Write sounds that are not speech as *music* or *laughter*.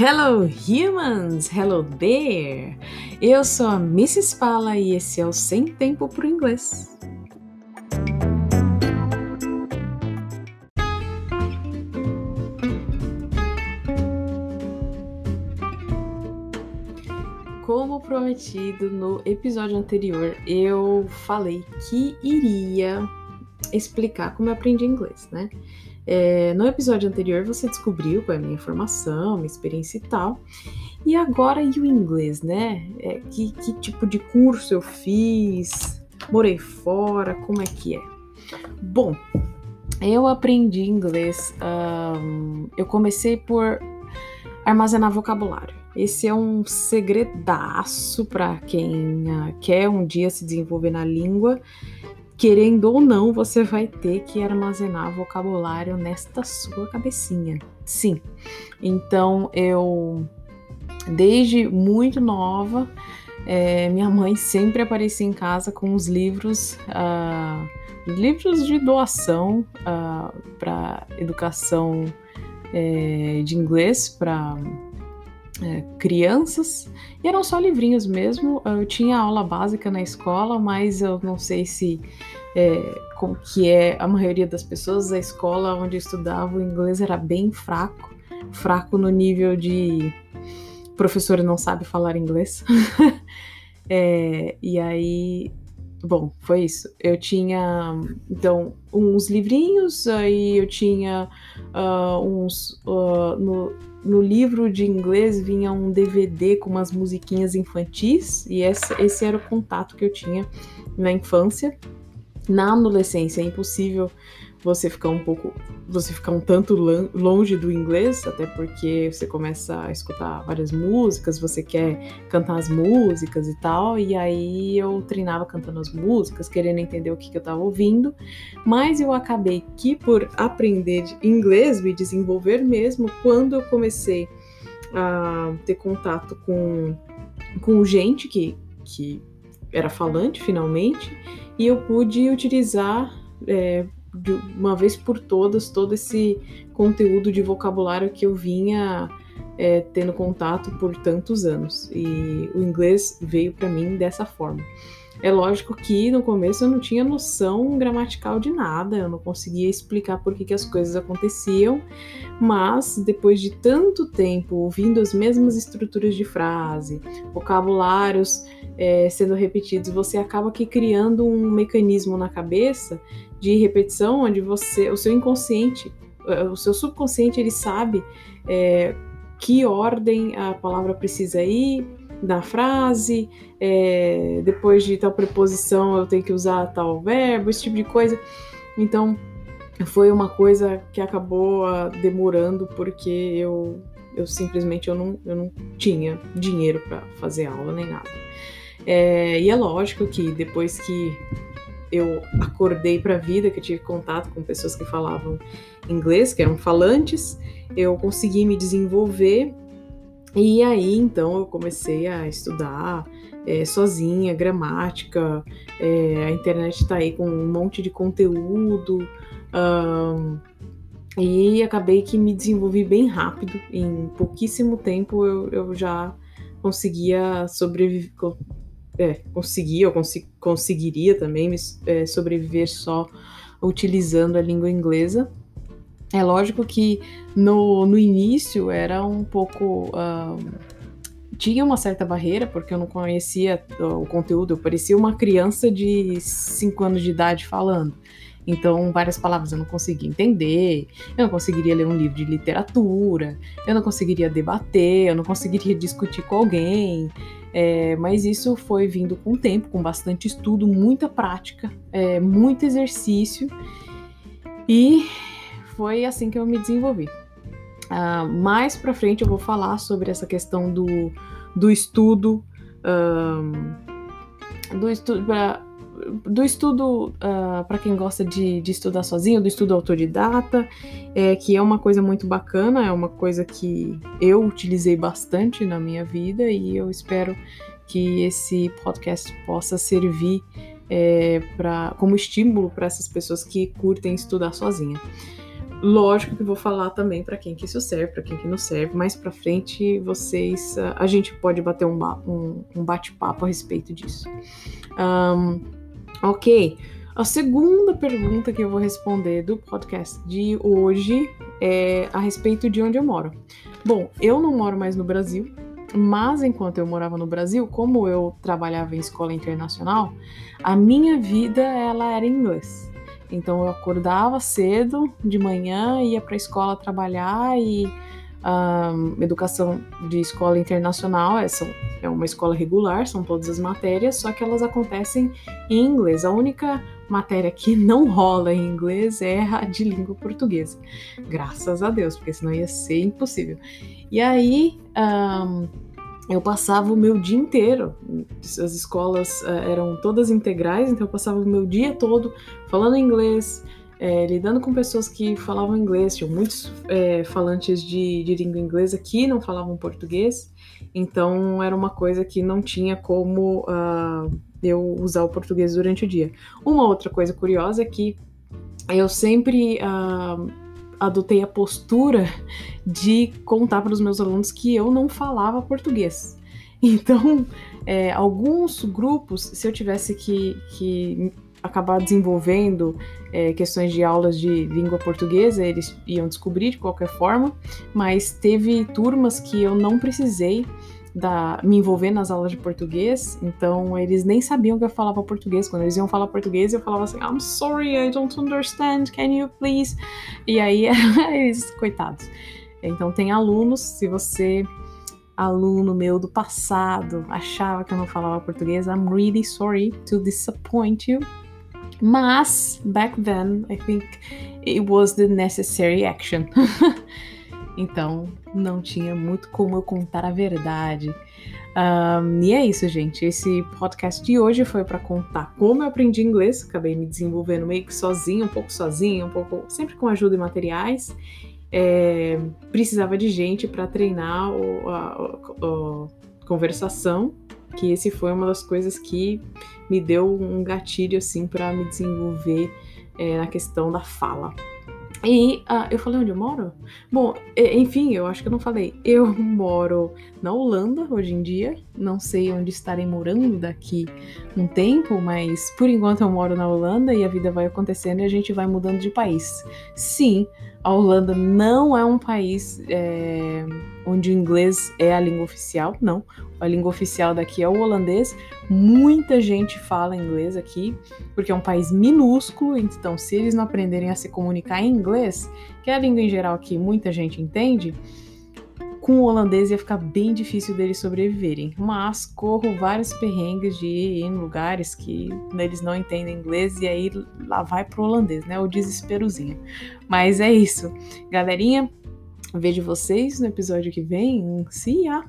Hello humans, hello there. Eu sou a Mrs. Pala e esse é o Sem Tempo pro Inglês. Como prometido no episódio anterior, eu falei que iria explicar como eu aprendi inglês, né? É, no episódio anterior você descobriu qual é a minha formação, minha experiência e tal. E agora e o inglês, né? É, que, que tipo de curso eu fiz? Morei fora? Como é que é? Bom, eu aprendi inglês. Um, eu comecei por armazenar vocabulário. Esse é um segredaço para quem uh, quer um dia se desenvolver na língua querendo ou não, você vai ter que armazenar vocabulário nesta sua cabecinha. Sim. Então, eu, desde muito nova, é, minha mãe sempre aparecia em casa com os livros, uh, livros de doação uh, ah, para educação é, de inglês para é, crianças, e eram só livrinhos mesmo. Eu tinha aula básica na escola, mas eu não sei se é, que é a maioria das pessoas, a escola onde eu estudava o inglês era bem fraco, fraco no nível de professor não sabe falar inglês. *laughs* é, e aí Bom, foi isso. Eu tinha, então, uns livrinhos, aí eu tinha uh, uns. Uh, no, no livro de inglês vinha um DVD com umas musiquinhas infantis, e esse, esse era o contato que eu tinha na infância. Na adolescência é impossível você ficar um pouco, você ficar um tanto longe do inglês, até porque você começa a escutar várias músicas, você quer cantar as músicas e tal, e aí eu treinava cantando as músicas, querendo entender o que, que eu estava ouvindo, mas eu acabei que por aprender inglês, me desenvolver mesmo, quando eu comecei a ter contato com, com gente que, que era falante finalmente, e eu pude utilizar é, de uma vez por todas todo esse conteúdo de vocabulário que eu vinha é, tendo contato por tantos anos. E o inglês veio para mim dessa forma. É lógico que no começo eu não tinha noção gramatical de nada, eu não conseguia explicar por que, que as coisas aconteciam, mas depois de tanto tempo ouvindo as mesmas estruturas de frase, vocabulários é, sendo repetidos, você acaba que criando um mecanismo na cabeça de repetição onde você, o seu inconsciente, eh, o seu subconsciente, ele sabe é, que ordem a palavra precisa ir na frase, é, depois de tal preposição eu tenho que usar tal verbo, esse tipo de coisa. Então foi uma coisa que acabou uh, demorando porque eu, eu simplesmente eu não, eu não tinha dinheiro para fazer aula nem nada. É, e é lógico que depois que eu acordei para a vida, que eu tive contato com pessoas que falavam inglês, que eram falantes, eu consegui me desenvolver e aí então eu comecei a estudar é, sozinha, gramática, é, a internet está aí com um monte de conteúdo. Um, e acabei que me desenvolvi bem rápido. Em pouquíssimo tempo eu, eu já conseguia sobreviver, é, ou conseguiria também é, sobreviver só utilizando a língua inglesa. É lógico que no, no início era um pouco. Uh, tinha uma certa barreira, porque eu não conhecia o conteúdo, eu parecia uma criança de 5 anos de idade falando. Então, várias palavras eu não conseguia entender, eu não conseguiria ler um livro de literatura, eu não conseguiria debater, eu não conseguiria discutir com alguém. É, mas isso foi vindo com o tempo, com bastante estudo, muita prática, é, muito exercício, e foi assim que eu me desenvolvi. Uh, mais para frente eu vou falar sobre essa questão do, do estudo, um, do estudo do estudo uh, ah, para quem gosta de, de, estudar sozinho, do estudo autodidata, é, que é uma coisa muito bacana, é uma coisa que eu utilizei bastante na minha vida e eu espero que esse podcast possa servir é, pra, como estímulo para essas pessoas que curtem estudar sozinha. lógico que vou falar também para quem que isso serve, para quem que não serve. Mais para frente, vocês, a gente pode bater um, um, um bate-papo a respeito disso. Um, ok. A segunda pergunta que eu vou responder do podcast de hoje é a respeito de onde eu moro. Bom, eu não moro mais no Brasil, mas enquanto eu morava no Brasil, como eu trabalhava em escola internacional, a minha vida ela era em inglês. Então eu acordava cedo de manhã, ia para a escola trabalhar e um, educação de escola internacional, é, são, é uma escola regular, são todas as matérias, só que elas acontecem em inglês. A única matéria que *laughs* não rola em inglês é a de língua portuguesa. Graças a Deus, porque senão ia ser impossível. E aí. Um, eu passava o meu dia inteiro, as escolas uh, eram todas integrais, então eu passava o meu dia todo falando inglês, é, lidando com pessoas que falavam inglês, tinham muitos é, falantes de, de, língua inglesa que não falavam português, então era uma coisa que não tinha como uh, eu usar o português durante o dia. Uma outra coisa curiosa é que eu sempre uh, adotei a postura de contar para os meus alunos que eu não falava português. Então, é, alguns grupos, se eu tivesse que, que acabar desenvolvendo é, questões de aulas de língua portuguesa, eles iam descobrir de qualquer forma, mas teve turmas que eu não precisei da, me envolver nas aulas de português, então eles nem sabiam que eu falava português. Quando eles iam falar português, eu falava assim: I'm sorry, I don't understand, can you please? E aí, *laughs* eles, coitados. Então, tem alunos, se você aluno meu do passado achava que eu não falava português, I'm really sorry to disappoint you. Mas, back then, I think it was the necessary action. *laughs* então, não tinha muito como eu contar a verdade. Um, e é isso, gente. Esse podcast de hoje foi para contar como eu aprendi inglês. Acabei me desenvolvendo meio que sozinho, um pouco sozinho, um pouco sempre com ajuda e materiais. É, precisava de gente para treinar o, a, a, a conversação que esse foi uma das coisas que me deu um gatilho assim para me desenvolver é, na questão da fala. E uh, eu falei onde eu moro? Bom, enfim, eu acho que eu não falei. Eu *laughs* moro na Holanda hoje em dia. Não sei onde estarei morando daqui um tempo, mas por enquanto eu moro na Holanda e a vida vai acontecendo e a gente vai mudando de país. Sim, a Holanda não é um país é, onde o inglês é a língua oficial, não. A língua oficial daqui é o holandês. Muita gente fala inglês aqui, porque é um país minúsculo, então se eles não aprenderem a se comunicar em inglês, que é a língua em geral que muita gente entende, com o holandês ia ficar bem difícil deles sobreviverem. Mas corro vários perrengues de ir em lugares que eles não entendem inglês e aí lá vai pro holandês, né? O desesperozinho. Mas é isso. Galerinha, vejo vocês no episódio que vem. See ya!